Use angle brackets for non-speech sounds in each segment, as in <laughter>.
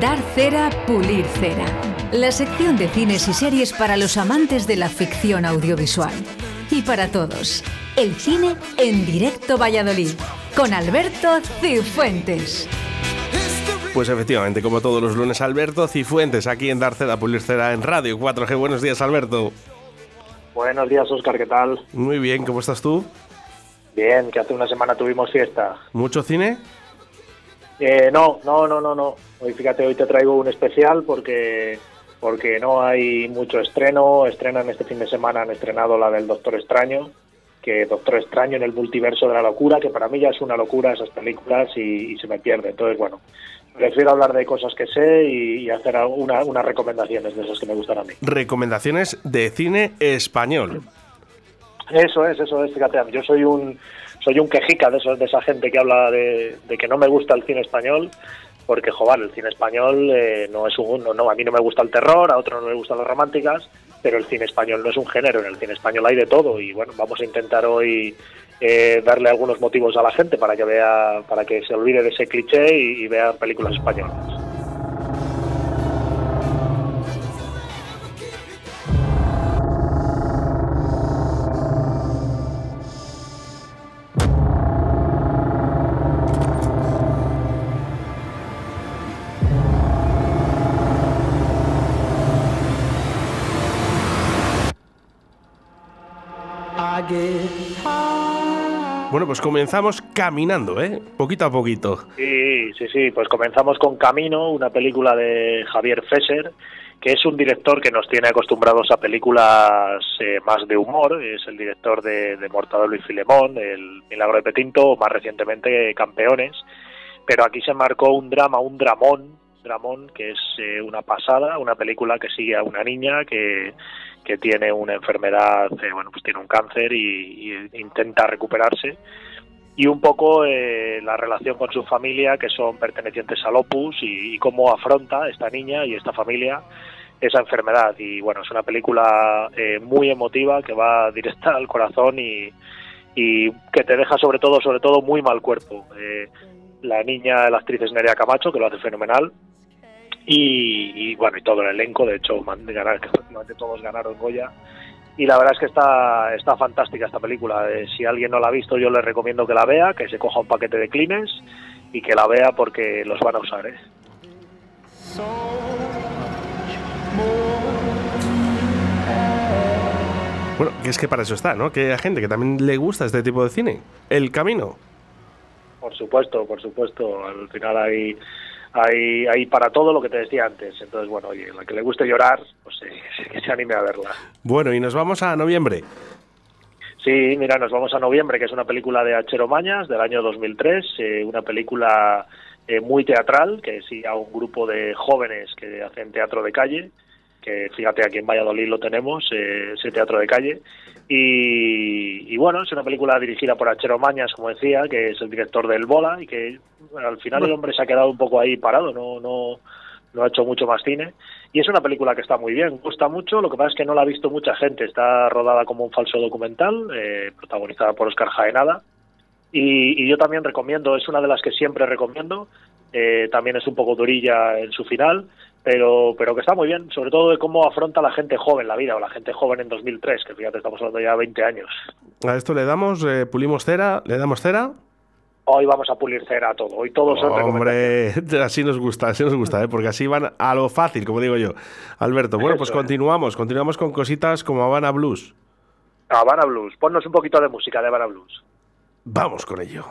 Dar cera, pulir cera. La sección de cines y series para los amantes de la ficción audiovisual. Y para todos, el cine en directo Valladolid, con Alberto Cifuentes. Pues efectivamente, como todos los lunes, Alberto Cifuentes, aquí en Dar cera, pulir cera en Radio 4G. Buenos días, Alberto. Buenos días, Oscar, ¿qué tal? Muy bien, ¿cómo estás tú? Bien, que hace una semana tuvimos fiesta. ¿Mucho cine? Eh, no, no, no, no, no. Hoy fíjate, hoy te traigo un especial porque porque no hay mucho estreno. Estrenan este fin de semana, han estrenado la del Doctor Extraño, que Doctor Extraño en el multiverso de la locura, que para mí ya es una locura esas películas y, se me pierde. Entonces, bueno, prefiero hablar de cosas que sé y, hacer unas recomendaciones de esas que me gustan a mí. Recomendaciones de cine español. Eso es, eso es, fíjate, yo soy un soy un quejica de, esos, de esa gente que habla de, que no me gusta el cine español, porque, joder, el cine español eh, no es un... No, a mí no me gusta el terror, a otros no les gustan las románticas, pero el cine español no es un género, en el cine español hay de todo y, bueno, vamos a intentar hoy eh, darle algunos motivos a la gente para que vea, para que se olvide de ese cliché y vea películas españolas. Comenzamos caminando, ¿eh? Poquito a poquito. Sí, sí, sí, pues comenzamos con Camino, una película de Javier Fesser, que es un director que nos tiene acostumbrados a películas eh, más de humor, es el director de, de Mortadelo y Filemón, El Milagro de Petinto, más recientemente Campeones, pero aquí se marcó un drama, un dramón, dramón que es eh, una pasada, una película que sigue a una niña que que tiene una enfermedad, eh, bueno, pues tiene un cáncer y, intenta recuperarse. Y un poco eh, la relación con su familia, que son pertenecientes al Opus, y, cómo afronta esta niña y esta familia esa enfermedad. Y bueno, es una película eh, muy emotiva que va directa al corazón y, y, que te deja sobre todo, sobre todo, muy mal cuerpo. la niña, la actriz es Nerea Camacho, que lo hace fenomenal y, bueno, y todo el elenco, de hecho, ganar, prácticamente <laughs> todos ganaron Goya. Y la verdad es que está, está fantástica esta película. Eh, si alguien no la ha visto, yo le recomiendo que la vea, que se coja un paquete de clines y que la vea porque los van a usar. ¿eh? Bueno, que es que para eso está, ¿no? Que hay gente que también le gusta este tipo de cine. El camino. Por supuesto, por supuesto. Al final hay hay, hay para todo lo que te decía antes. Entonces, bueno, oye, la que le guste llorar, pues eh, <laughs> que se anime a verla. Bueno, y nos vamos a noviembre. Sí, mira, nos vamos a noviembre, que es una película de Achero Mañas del año 2003, eh, una película eh, muy teatral, que sigue a un grupo de jóvenes que hacen teatro de calle, que fíjate aquí en Valladolid lo tenemos, ese teatro de calle, y, bueno, es una película dirigida por Achero Mañas, como decía, que es el director del Bola y que al final el hombre se ha quedado un poco ahí parado, no, no, no ha hecho mucho más cine. Y es una película que está muy bien, gusta mucho, lo que pasa es que no la ha visto mucha gente, está rodada como un falso documental, eh, protagonizada por Oscar Jaenada. Y, yo también recomiendo, es una de las que siempre recomiendo, eh, también es un poco durilla en su final, pero, pero que está muy bien, sobre todo de cómo afronta la gente joven la vida, o la gente joven en 2003, que fíjate, estamos hablando ya de 20 años. A esto le damos, eh, pulimos cera, le damos cera. Hoy vamos a pulir cera a todo, hoy todos son Hombre, <laughs> así nos gusta, así nos gusta, ¿eh? porque así van a lo fácil, como digo yo. Alberto, bueno, pues continuamos, continuamos con cositas como Habana Blues. Habana Blues, ponnos un poquito de música de Habana Blues. Vamos con ello.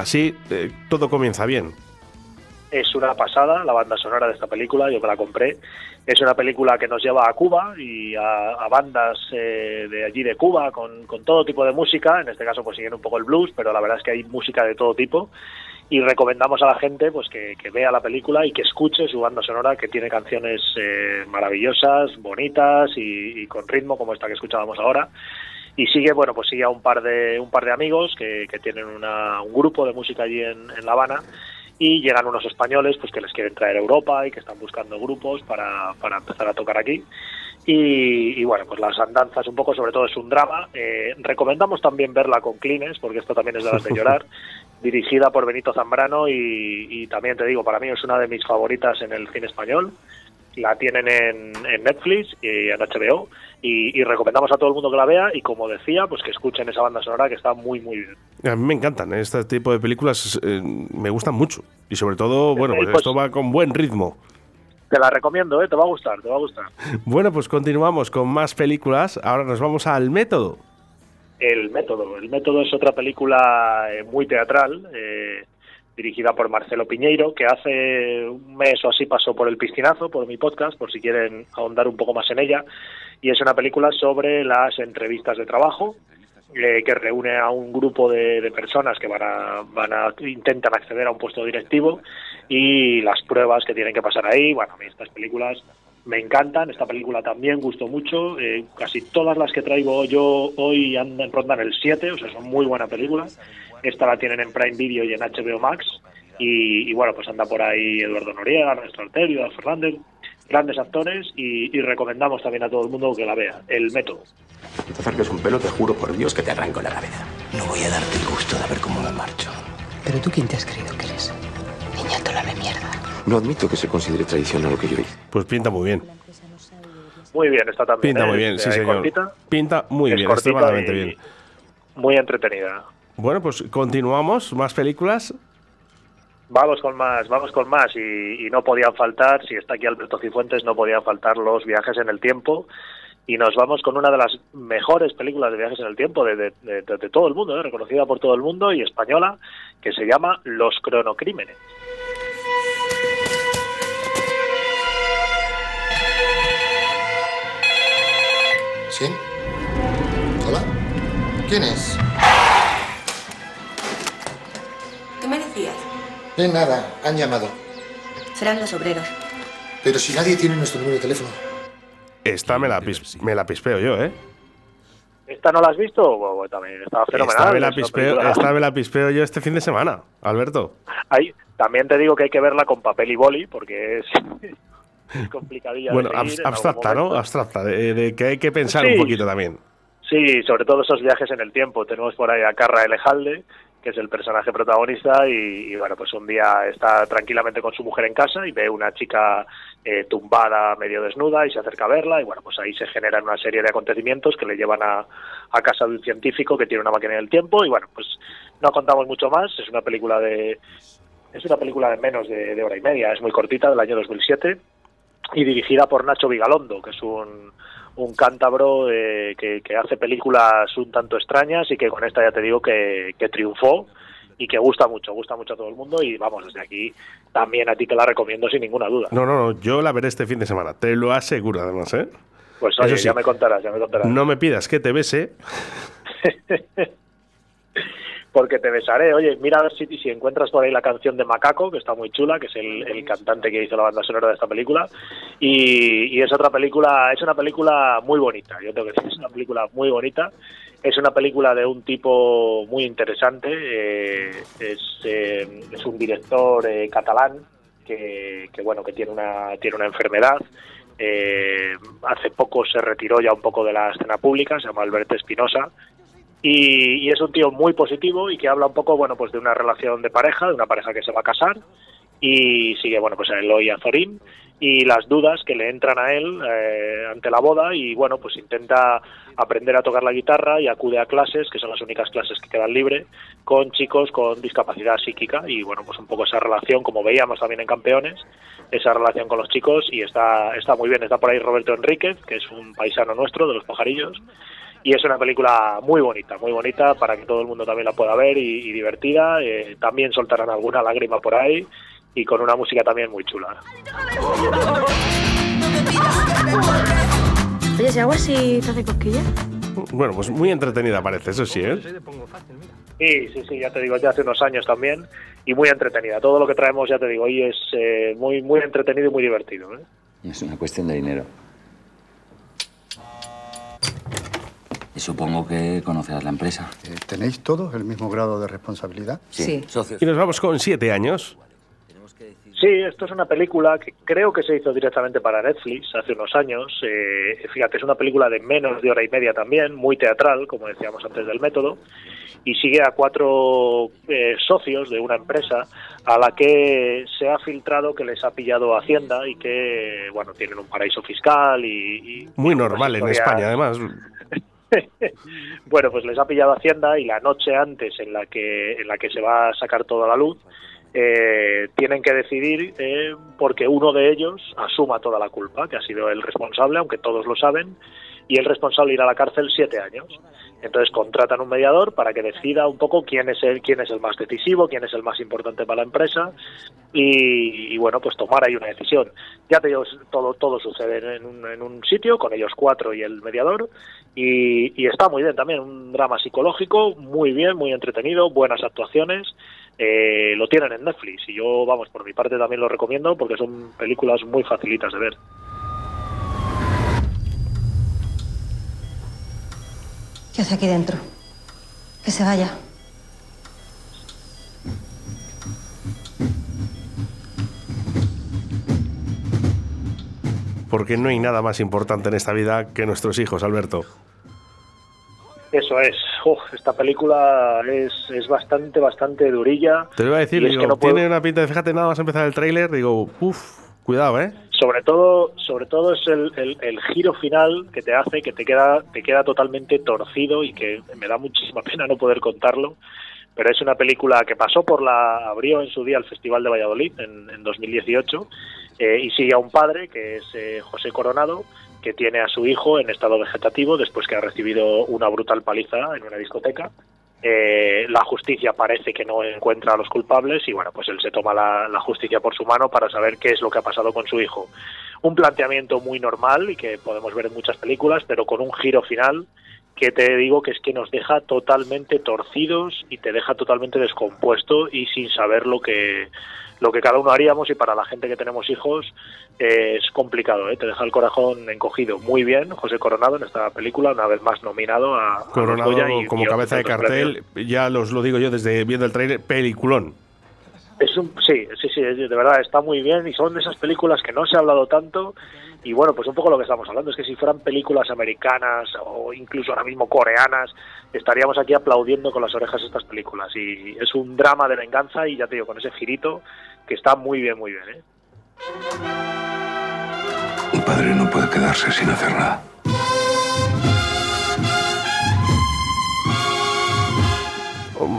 Así eh, todo comienza bien. Es una pasada la banda sonora de esta película, yo me la compré. Es una película que nos lleva a Cuba y a, bandas eh, de allí de Cuba con, todo tipo de música. En este caso pues siguen un poco el blues, pero la verdad es que hay música de todo tipo. Y recomendamos a la gente pues que, vea la película y que escuche su banda sonora que tiene canciones eh, maravillosas, bonitas y, y con ritmo como esta que escuchábamos ahora y sigue bueno pues sigue a un par de un par de amigos que, que tienen una, un grupo de música allí en, La Habana y llegan unos españoles pues que les quieren traer a Europa y que están buscando grupos para, para empezar a tocar aquí. Y, bueno, pues las andanzas un poco, sobre todo es un drama. Eh, recomendamos también verla con Clines, porque esto también es de las de llorar, <laughs> dirigida por Benito Zambrano y, también te digo, para mí es una de mis favoritas en el cine español. La tienen en, Netflix y en HBO y, recomendamos a todo el mundo que la vea y como decía, pues que escuchen esa banda sonora que está muy muy bien. A mí me encantan, ¿eh? este tipo de películas eh, me gustan mucho y sobre todo, bueno, pues, pues esto va con buen ritmo. Te la recomiendo, ¿eh? te va a gustar, te va a gustar. <laughs> Bueno, pues continuamos con más películas. Ahora nos vamos al método. El método. El método es otra película eh, muy teatral, eh, dirigida por Marcelo Piñeiro, que hace un mes o así pasó por el piscinazo, por mi podcast, por si quieren ahondar un poco más en ella. Y es una película sobre las entrevistas de trabajo, eh, que reúne a un grupo de, personas que van a, van a intentan acceder a un puesto directivo y las pruebas que tienen que pasar ahí. Bueno, a mí estas películas me encantan. Esta película también gustó mucho. Eh, casi todas las que traigo yo hoy andan rondan el 7, o sea, son muy buenas películas. Esta la tienen en Prime Video y en HBO Max. Y, bueno, pues anda por ahí Eduardo Noriega, Ernesto Alterio, Fernández, grandes actores y, recomendamos también a todo el mundo que la vea. El método. Si te acerques un pelo, te juro por Dios que te arranco la cabeza. No voy a darte el gusto de ver cómo me marcho. Pero tú, ¿quién te has creído que eres? Niñatola de mierda. No admito que se considere tradicional lo que yo hice. Pues pinta muy bien. Muy bien, está también. Pinta muy bien, sí, señor. pinta muy bien, extremadamente bien. Muy entretenida. Bueno, pues continuamos. Más películas. Vamos con más, vamos con más. Y, no podían faltar, si está aquí Alberto Cifuentes, no podían faltar los viajes en el tiempo y nos vamos con una de las mejores películas de viajes en el tiempo de, todo el mundo, ¿eh? reconocida por todo el mundo y española, que se llama Los cronocrímenes. ¿Sí? ¿Hola? ¿Quién es? De nada, han llamado. Serán los obreros. Pero si nadie tiene nuestro número de teléfono. Esta me la, me la pispeo yo, ¿eh? ¿Esta no la has visto? Bueno, también estaba fenomenal. Esta me, la pispeo, esta me la pispeo yo este fin de semana, Alberto. Ahí, también te digo que hay que verla con papel y boli porque es, <laughs> complicadilla. Bueno, abstracta, ¿no? Abstracta, de, que hay que pensar un poquito también. Sí, sobre todo esos viajes en el tiempo. Tenemos por ahí a Carra Elejalde, que es el personaje protagonista, y, bueno, pues un día está tranquilamente con su mujer en casa y ve una chica eh, tumbada, medio desnuda, y se acerca a verla, y bueno, pues ahí se generan una serie de acontecimientos que le llevan a, a casa de un científico que tiene una máquina del tiempo, y bueno, pues no contamos mucho más, es una película de... Es una película de menos de, de hora y media, es muy cortita, del año 2007, y dirigida por Nacho Vigalondo, que es un, un cántabro eh, que, hace películas un tanto extrañas y que con esta ya te digo que, triunfó y que gusta mucho, gusta mucho a todo el mundo y vamos, desde aquí también a ti te la recomiendo sin ninguna duda. No, no, no, yo la veré este fin de semana, te lo aseguro además, ¿eh? Pues oye, ya me contarás, ya me contarás. No me pidas que te bese. <laughs> porque te besaré. Oye, mira a ver si, si encuentras por ahí la canción de Macaco, que está muy chula, que es el, cantante que hizo la banda sonora de esta película. Y, es otra película, es una película muy bonita. Yo tengo que decir, es una película muy bonita. Es una película de un tipo muy interesante. Eh, es, eh, es, un director eh, catalán que, que, bueno, que tiene una, tiene una enfermedad. hace poco se retiró ya un poco de la escena pública, se llama Alberto Espinosa y, es un tío muy positivo y que habla un poco, bueno, pues de una relación de pareja, de una pareja que se va a casar y sigue, bueno, pues a Eloy y a Zorín y las dudas que le entran a él eh, ante la boda y, bueno, pues intenta aprender a tocar la guitarra y acude a clases, que son las únicas clases que quedan libre, con chicos con discapacidad psíquica y, bueno, pues un poco esa relación, como veíamos también en Campeones, esa relación con los chicos y está, está muy bien. Está por ahí Roberto Enríquez, que es un paisano nuestro de los pajarillos y es una película muy bonita, muy bonita para que todo el mundo también la pueda ver y, divertida. Eh, también soltarán alguna lágrima por ahí y con una música también muy chula. Oye, ¿se agua si te hace cosquilla? Bueno, pues muy entretenida parece, eso sí, ¿eh? Sí, sí, sí, ya te digo, ya hace unos años también y muy entretenida. Todo lo que traemos, ya te digo, hoy es eh, muy, muy entretenido y muy divertido. ¿eh? Es una cuestión de dinero. Supongo que conocerás la empresa. Eh, ¿Tenéis todos el mismo grado de responsabilidad? Sí. Y nos vamos con siete años. Sí, esto es una película que creo que se hizo directamente para Netflix hace unos años. Eh, fíjate, es una película de menos de hora y media también, muy teatral, como decíamos antes del método, y sigue a cuatro eh, socios de una empresa a la que se ha filtrado que les ha pillado Hacienda y que, bueno, tienen un paraíso fiscal y... y muy normal en España, además. Bueno, pues les ha pillado Hacienda y la noche antes en la que en la que se va a sacar toda la luz eh, tienen que decidir eh, porque uno de ellos asuma toda la culpa, que ha sido el responsable, aunque todos lo saben, y el responsable irá a la cárcel siete años. Entonces contratan un mediador para que decida un poco quién es el quién es el más decisivo, quién es el más importante para la empresa y, bueno pues tomar ahí una decisión. Ya te digo todo todo sucede en un, en un sitio con ellos cuatro y el mediador y, y está muy bien también un drama psicológico muy bien muy entretenido buenas actuaciones eh, lo tienen en Netflix y yo, vamos, por mi parte también lo recomiendo porque son películas muy facilitas de ver. ¿Qué hace aquí dentro? Que se vaya. Porque no hay nada más importante en esta vida que nuestros hijos, Alberto. Eso es. esta película es, es, bastante, bastante durilla. Te lo iba a decir, digo, tiene una pinta de, fíjate, nada más empezar el tráiler, digo, uff, cuidado, ¿eh? Sobre todo, sobre todo es el, el, giro final que te hace, que te queda, te queda totalmente torcido y que me da muchísima <laughs> pena no poder contarlo. Pero es una película que pasó por la, abrió en su día el Festival de Valladolid en, en 2018 eh, y sigue a un padre que es eh, José Coronado, que tiene a su hijo en estado vegetativo después que ha recibido una brutal paliza en una discoteca. Eh, la justicia parece que no encuentra a los culpables y bueno, pues él se toma la, justicia por su mano para saber qué es lo que ha pasado con su hijo. Un planteamiento muy normal y que podemos ver en muchas películas, pero con un giro final que te digo que es que nos deja totalmente torcidos y te deja totalmente descompuesto y sin saber lo que lo que cada uno haríamos y para la gente que tenemos hijos eh, es complicado, ¿eh? te deja el corazón encogido. Muy bien, José Coronado en esta película, una vez más nominado a Coronado como cabeza de cartel, ya los lo digo yo desde viendo el trailer, peliculón. Es un, sí, sí, sí, de verdad está muy bien y son de esas películas que no se ha hablado tanto y bueno, pues un poco lo que estamos hablando es que si fueran películas americanas o incluso ahora mismo coreanas, estaríamos aquí aplaudiendo con las orejas estas películas y es un drama de venganza y ya te digo, con ese girito que está muy bien, muy bien. ¿eh? Un padre no puede quedarse sin hacer nada.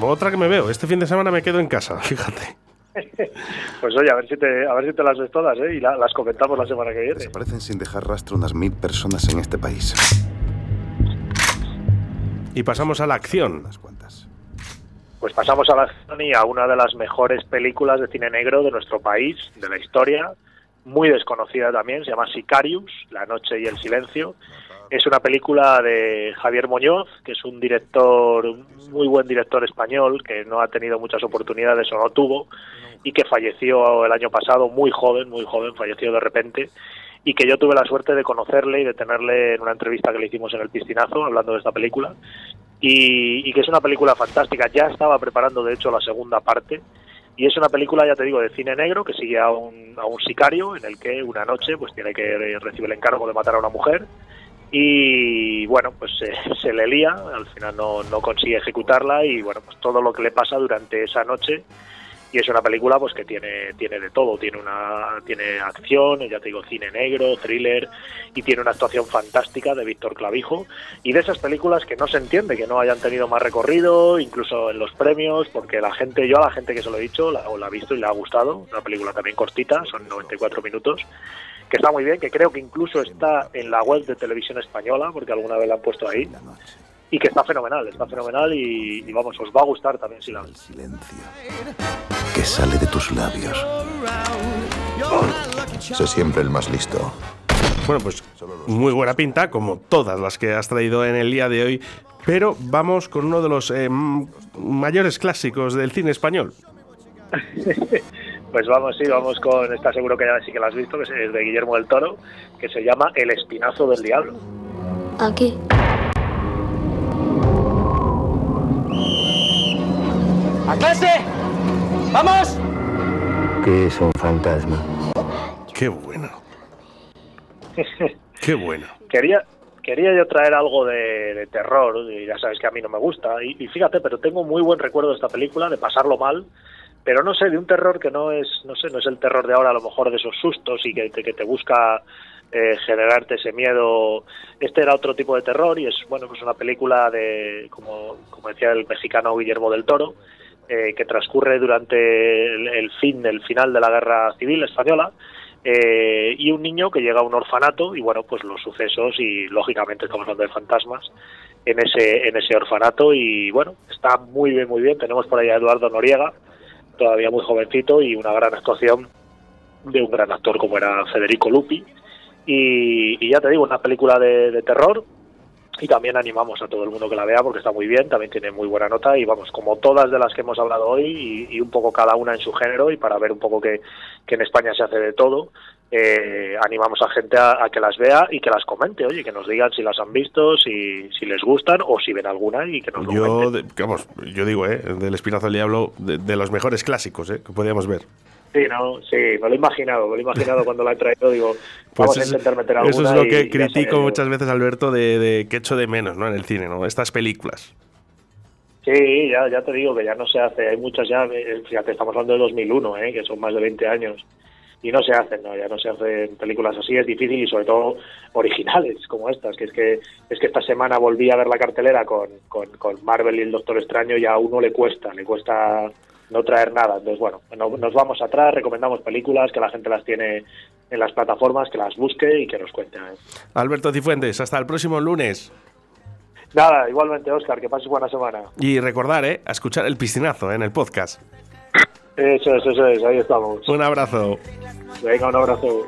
Otra que me veo. Este fin de semana me quedo en casa, <laughs> fíjate. Pues oye, a ver si te, a ver si te las ves todas, ¿eh? Y las comentamos la semana que viene. Desaparecen sin dejar rastro unas mil personas en este país. Y pasamos a la acción. Pues pasamos a la acción y a una de las mejores películas de cine negro de nuestro país, de la historia, muy desconocida también, se llama Sicarius, La noche y el silencio. Es una película de Javier Muñoz, que es un director, muy buen director español, que no ha tenido muchas oportunidades o no tuvo, y que falleció el año pasado, muy joven, muy joven, falleció de repente, y que yo tuve la suerte de conocerle y de tenerle en una entrevista que le hicimos en el piscinazo, hablando de esta película, y, que es una película fantástica. Ya estaba preparando, de hecho, la segunda parte, y es una película, ya te digo, de cine negro que sigue a un, a un sicario en el que una noche pues tiene que recibir el encargo de matar a una mujer y bueno, pues <laughs> se le lía, al final no, no consigue ejecutarla y bueno, pues todo lo que le pasa durante esa noche y es una película pues que tiene tiene de todo. Tiene una tiene acción ya te digo cine negro thriller y tiene una actuación fantástica de Víctor Clavijo. Y de esas películas que no se entiende que no hayan tenido más recorrido incluso en los premios porque la gente yo a la gente que se lo he dicho la, la ha visto y le ha gustado una película también cortita son 94 minutos que está muy bien que creo que incluso está en la web de televisión española porque alguna vez la han puesto ahí y que está fenomenal, está fenomenal y, vamos, os va a gustar también si la El silencio que sale de tus labios. Sé siempre el más listo. Bueno, pues muy buena pinta, como todas las que has traído en el día de hoy, pero vamos con uno de los eh, mayores clásicos del cine español. <laughs> pues vamos, sí, vamos con esta, seguro que ya sí que la has visto, que es de Guillermo del Toro, que se llama El Espinazo del Diablo. Aquí. ¡A clase! ¡Vamos! que es un fantasma. Qué bueno. <laughs> Qué bueno. Quería, quería yo traer algo de, de terror, y ya sabes que a mí no me gusta, y, y fíjate, pero tengo muy buen recuerdo de esta película, de pasarlo mal, pero no sé, de un terror que no es, no sé, no es el terror de ahora, a lo mejor de esos sustos y que te, que te busca eh, generarte ese miedo. Este era otro tipo de terror y es, bueno, pues una película de, como, como decía el mexicano Guillermo del Toro, eh, que transcurre durante el, fin, el final de la Guerra Civil Española, eh, y un niño que llega a un orfanato y bueno pues los sucesos y lógicamente estamos hablando de fantasmas en ese en ese orfanato. Y bueno está muy bien muy bien. Tenemos por ahí a Eduardo Noriega todavía muy jovencito y una gran actuación de un gran actor como era Federico Lupi. Y, ya te digo una película de terror y también animamos a todo el mundo que la vea porque está muy bien, también tiene muy buena nota y vamos, como todas de las que hemos hablado hoy y, y un poco cada una en su género y para ver un poco que, que en España se hace de todo, eh, animamos a gente a, a, que las vea y que las comente, oye, que nos digan si las han visto, si, si les gustan o si ven alguna y que nos lo Yo, comenten. de- vamos, yo digo, ¿eh? del Espinazo del Diablo, de, de los mejores clásicos ¿eh? que podíamos ver. Sí, no, sí, me lo he imaginado, me lo he imaginado cuando la he traído, digo, <laughs> vamos a Pues intentar meter alguna eso es lo que y critico muchas veces, Alberto, de, de que echo de menos ¿no? en el cine, ¿no? Estas películas. Sí, ya, ya te digo que ya no se hace, hay muchas ya, eh, fíjate, estamos hablando de 2001, ¿eh? que son más de 20 años, y no se hacen, ¿no? ya no se hacen películas así, es difícil y sobre todo originales como estas, que es que es que esta semana volví a ver la cartelera con, con, con Marvel y el Doctor Extraño y a uno le cuesta, le cuesta no traer nada, entonces bueno, no- nos vamos atrás, recomendamos películas, que la gente las tiene en las plataformas, que las busque y que nos cuente. ¿eh? Alberto Cifuentes, hasta el próximo lunes. Nada, igualmente Oscar, que pases buena semana. Y recordar, ¿eh? A escuchar el piscinazo ¿eh? en el podcast. Eso es, eso es, ahí estamos. Un abrazo. Venga, un abrazo.